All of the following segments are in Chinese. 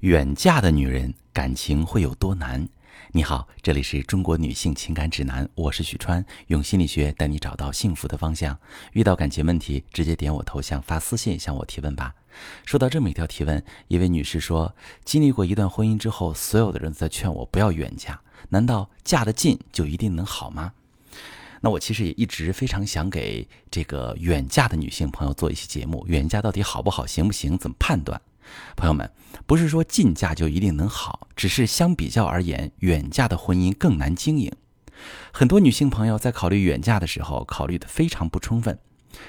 远嫁的女人感情会有多难？你好，这里是中国女性情感指南，我是许川，用心理学带你找到幸福的方向。遇到感情问题，直接点我头像发私信向我提问吧。收到这么一条提问，一位女士说，经历过一段婚姻之后，所有的人在劝我不要远嫁，难道嫁得近就一定能好吗？那我其实也一直非常想给这个远嫁的女性朋友做一期节目，远嫁到底好不好，行不行，怎么判断？朋友们，不是说近嫁就一定能好，只是相比较而言，远嫁的婚姻更难经营。很多女性朋友在考虑远嫁的时候，考虑的非常不充分，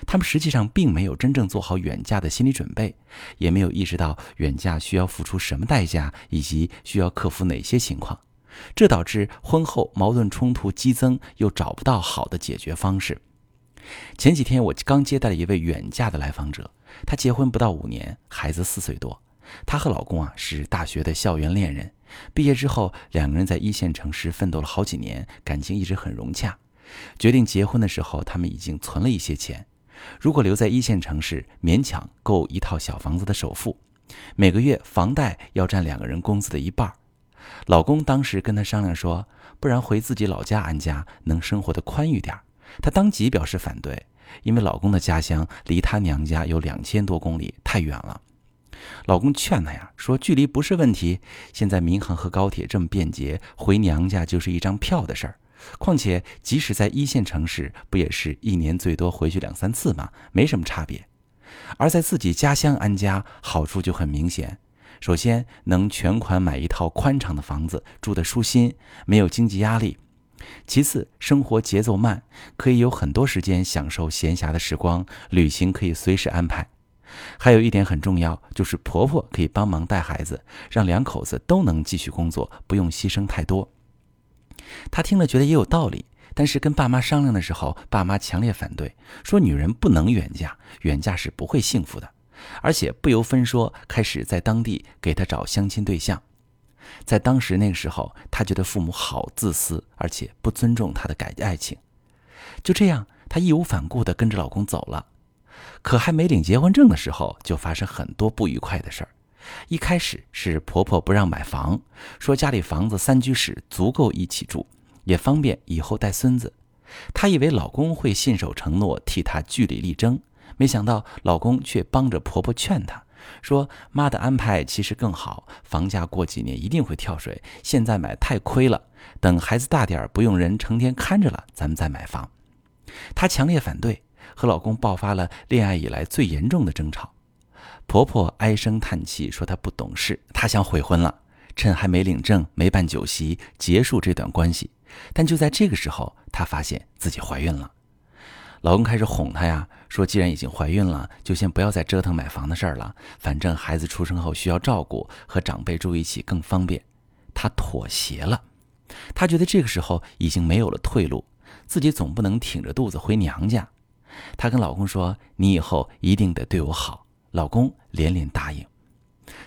她们实际上并没有真正做好远嫁的心理准备，也没有意识到远嫁需要付出什么代价，以及需要克服哪些情况，这导致婚后矛盾冲突激增，又找不到好的解决方式。前几天我刚接待了一位远嫁的来访者，她结婚不到五年，孩子四岁多。她和老公啊是大学的校园恋人，毕业之后两个人在一线城市奋斗了好几年，感情一直很融洽。决定结婚的时候，他们已经存了一些钱，如果留在一线城市，勉强够一套小房子的首付，每个月房贷要占两个人工资的一半。老公当时跟她商量说，不然回自己老家安家，能生活的宽裕点儿。她当即表示反对，因为老公的家乡离她娘家有两千多公里，太远了。老公劝她呀，说距离不是问题，现在民航和高铁这么便捷，回娘家就是一张票的事儿。况且即使在一线城市，不也是一年最多回去两三次吗？没什么差别。而在自己家乡安家，好处就很明显。首先能全款买一套宽敞的房子，住得舒心，没有经济压力。其次，生活节奏慢，可以有很多时间享受闲暇的时光，旅行可以随时安排。还有一点很重要，就是婆婆可以帮忙带孩子，让两口子都能继续工作，不用牺牲太多。她听了觉得也有道理，但是跟爸妈商量的时候，爸妈强烈反对，说女人不能远嫁，远嫁是不会幸福的，而且不由分说开始在当地给她找相亲对象。在当时那个时候，他觉得父母好自私，而且不尊重他的感爱情。就这样，她义无反顾地跟着老公走了。可还没领结婚证的时候，就发生很多不愉快的事儿。一开始是婆婆不让买房，说家里房子三居室足够一起住，也方便以后带孙子。她以为老公会信守承诺，替她据理力争，没想到老公却帮着婆婆劝她。说妈的安排其实更好，房价过几年一定会跳水，现在买太亏了。等孩子大点儿，不用人成天看着了，咱们再买房。她强烈反对，和老公爆发了恋爱以来最严重的争吵。婆婆唉声叹气说她不懂事，她想悔婚了，趁还没领证、没办酒席结束这段关系。但就在这个时候，她发现自己怀孕了。老公开始哄她呀，说既然已经怀孕了，就先不要再折腾买房的事儿了。反正孩子出生后需要照顾，和长辈住一起更方便。她妥协了，她觉得这个时候已经没有了退路，自己总不能挺着肚子回娘家。她跟老公说：“你以后一定得对我好。”老公连连答应。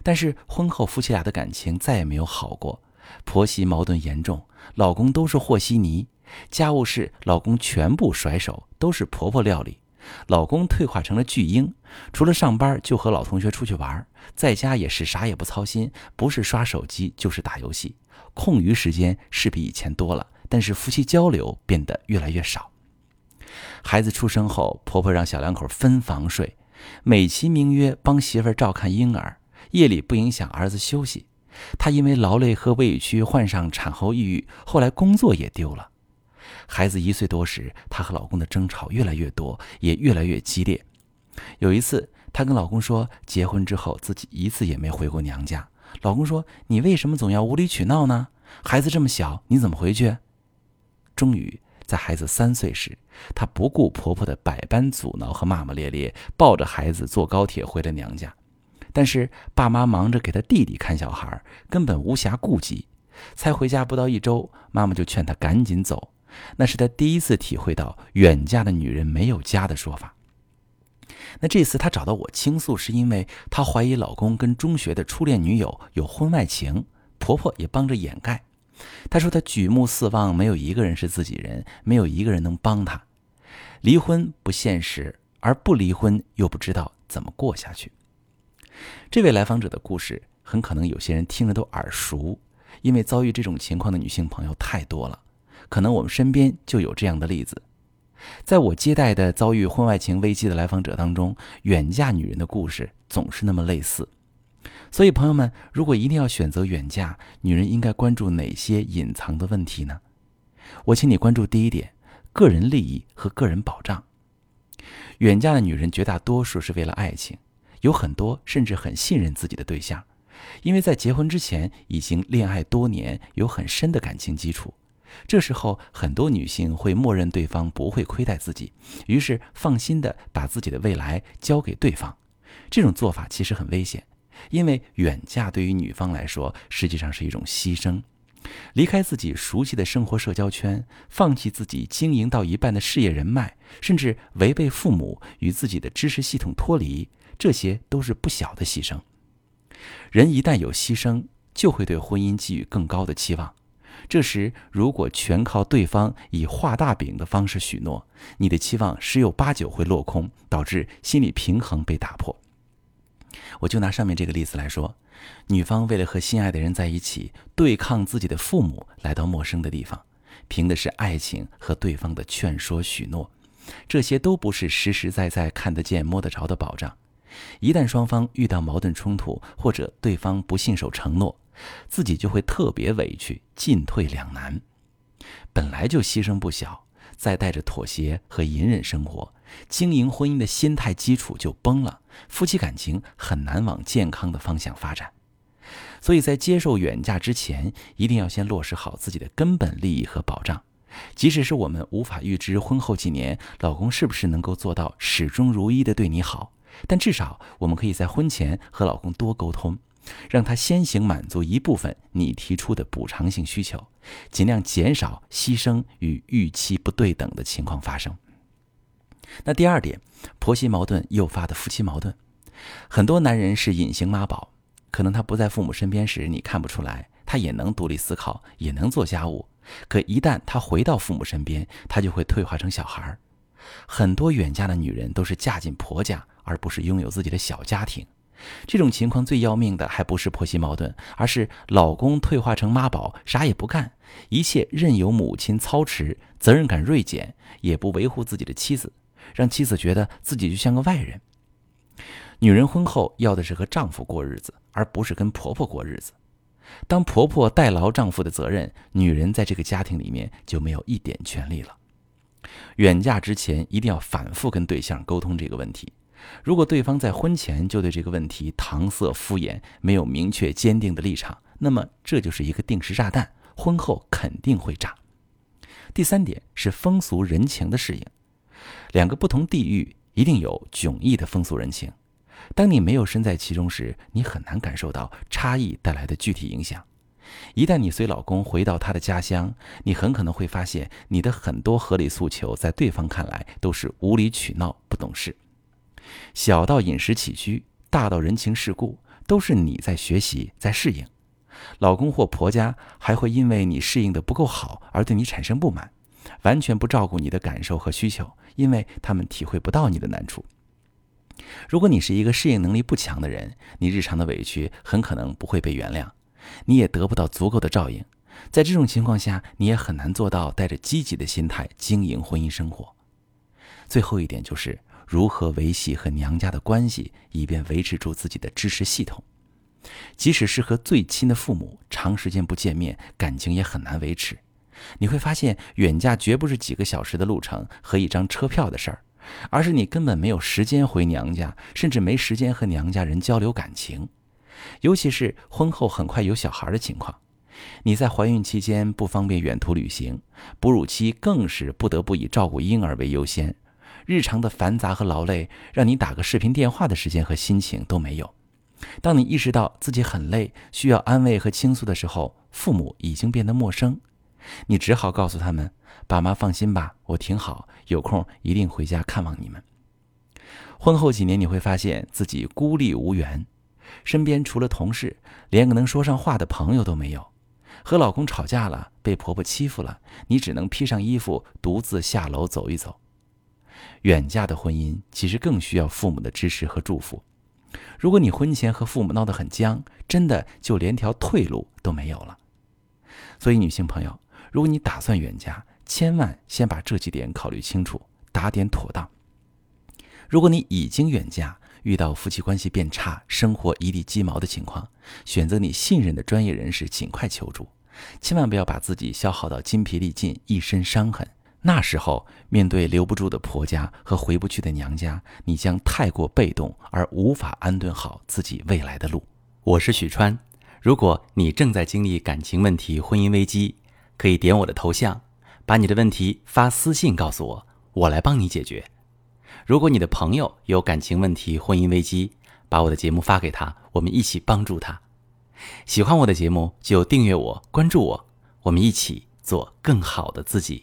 但是婚后夫妻俩的感情再也没有好过，婆媳矛盾严重，老公都是和稀泥。家务事，老公全部甩手，都是婆婆料理。老公退化成了巨婴，除了上班就和老同学出去玩，在家也是啥也不操心，不是刷手机就是打游戏，空余时间是比以前多了，但是夫妻交流变得越来越少。孩子出生后，婆婆让小两口分房睡，美其名曰帮媳妇照看婴儿，夜里不影响儿子休息。她因为劳累和委屈患上产后抑郁，后来工作也丢了。孩子一岁多时，她和老公的争吵越来越多，也越来越激烈。有一次，她跟老公说，结婚之后自己一次也没回过娘家。老公说：“你为什么总要无理取闹呢？孩子这么小，你怎么回去？”终于，在孩子三岁时，她不顾婆婆的百般阻挠和骂骂咧咧，抱着孩子坐高铁回了娘家。但是爸妈忙着给她弟弟看小孩，根本无暇顾及。才回家不到一周，妈妈就劝她赶紧走。那是她第一次体会到“远嫁的女人没有家”的说法。那这次她找到我倾诉，是因为她怀疑老公跟中学的初恋女友有婚外情，婆婆也帮着掩盖。她说她举目四望，没有一个人是自己人，没有一个人能帮她。离婚不现实，而不离婚又不知道怎么过下去。这位来访者的故事。很可能有些人听着都耳熟，因为遭遇这种情况的女性朋友太多了，可能我们身边就有这样的例子。在我接待的遭遇婚外情危机的来访者当中，远嫁女人的故事总是那么类似。所以，朋友们，如果一定要选择远嫁，女人应该关注哪些隐藏的问题呢？我请你关注第一点：个人利益和个人保障。远嫁的女人绝大多数是为了爱情，有很多甚至很信任自己的对象，因为在结婚之前已经恋爱多年，有很深的感情基础。这时候，很多女性会默认对方不会亏待自己，于是放心的把自己的未来交给对方。这种做法其实很危险，因为远嫁对于女方来说实际上是一种牺牲，离开自己熟悉的生活社交圈，放弃自己经营到一半的事业人脉，甚至违背父母与自己的知识系统脱离，这些都是不小的牺牲。人一旦有牺牲，就会对婚姻寄予更高的期望。这时，如果全靠对方以画大饼的方式许诺，你的期望十有八九会落空，导致心理平衡被打破。我就拿上面这个例子来说，女方为了和心爱的人在一起，对抗自己的父母，来到陌生的地方，凭的是爱情和对方的劝说许诺，这些都不是实实在在看得见摸得着的保障。一旦双方遇到矛盾冲突，或者对方不信守承诺，自己就会特别委屈，进退两难。本来就牺牲不小，再带着妥协和隐忍生活，经营婚姻的心态基础就崩了，夫妻感情很难往健康的方向发展。所以在接受远嫁之前，一定要先落实好自己的根本利益和保障。即使是我们无法预知婚后几年老公是不是能够做到始终如一的对你好，但至少我们可以在婚前和老公多沟通。让他先行满足一部分你提出的补偿性需求，尽量减少牺牲与预期不对等的情况发生。那第二点，婆媳矛盾诱发的夫妻矛盾，很多男人是隐形妈宝，可能他不在父母身边时你看不出来，他也能独立思考，也能做家务，可一旦他回到父母身边，他就会退化成小孩儿。很多远嫁的女人都是嫁进婆家，而不是拥有自己的小家庭。这种情况最要命的还不是婆媳矛盾，而是老公退化成妈宝，啥也不干，一切任由母亲操持，责任感锐减，也不维护自己的妻子，让妻子觉得自己就像个外人。女人婚后要的是和丈夫过日子，而不是跟婆婆过日子。当婆婆代劳丈夫的责任，女人在这个家庭里面就没有一点权利了。远嫁之前一定要反复跟对象沟通这个问题。如果对方在婚前就对这个问题搪塞敷衍，没有明确坚定的立场，那么这就是一个定时炸弹，婚后肯定会炸。第三点是风俗人情的适应，两个不同地域一定有迥异的风俗人情，当你没有身在其中时，你很难感受到差异带来的具体影响。一旦你随老公回到他的家乡，你很可能会发现，你的很多合理诉求在对方看来都是无理取闹、不懂事。小到饮食起居，大到人情世故，都是你在学习，在适应。老公或婆家还会因为你适应的不够好而对你产生不满，完全不照顾你的感受和需求，因为他们体会不到你的难处。如果你是一个适应能力不强的人，你日常的委屈很可能不会被原谅，你也得不到足够的照应。在这种情况下，你也很难做到带着积极的心态经营婚姻生活。最后一点就是。如何维系和娘家的关系，以便维持住自己的支持系统？即使是和最亲的父母，长时间不见面，感情也很难维持。你会发现，远嫁绝不是几个小时的路程和一张车票的事儿，而是你根本没有时间回娘家，甚至没时间和娘家人交流感情。尤其是婚后很快有小孩的情况，你在怀孕期间不方便远途旅行，哺乳期更是不得不以照顾婴儿为优先。日常的繁杂和劳累，让你打个视频电话的时间和心情都没有。当你意识到自己很累，需要安慰和倾诉的时候，父母已经变得陌生。你只好告诉他们：“爸妈放心吧，我挺好，有空一定回家看望你们。”婚后几年，你会发现自己孤立无援，身边除了同事，连个能说上话的朋友都没有。和老公吵架了，被婆婆欺负了，你只能披上衣服，独自下楼走一走。远嫁的婚姻其实更需要父母的支持和祝福，如果你婚前和父母闹得很僵，真的就连条退路都没有了。所以，女性朋友，如果你打算远嫁，千万先把这几点考虑清楚，打点妥当。如果你已经远嫁，遇到夫妻关系变差、生活一地鸡毛的情况，选择你信任的专业人士尽快求助，千万不要把自己消耗到筋疲力尽、一身伤痕。那时候，面对留不住的婆家和回不去的娘家，你将太过被动，而无法安顿好自己未来的路。我是许川，如果你正在经历感情问题、婚姻危机，可以点我的头像，把你的问题发私信告诉我，我来帮你解决。如果你的朋友有感情问题、婚姻危机，把我的节目发给他，我们一起帮助他。喜欢我的节目就订阅我、关注我，我们一起做更好的自己。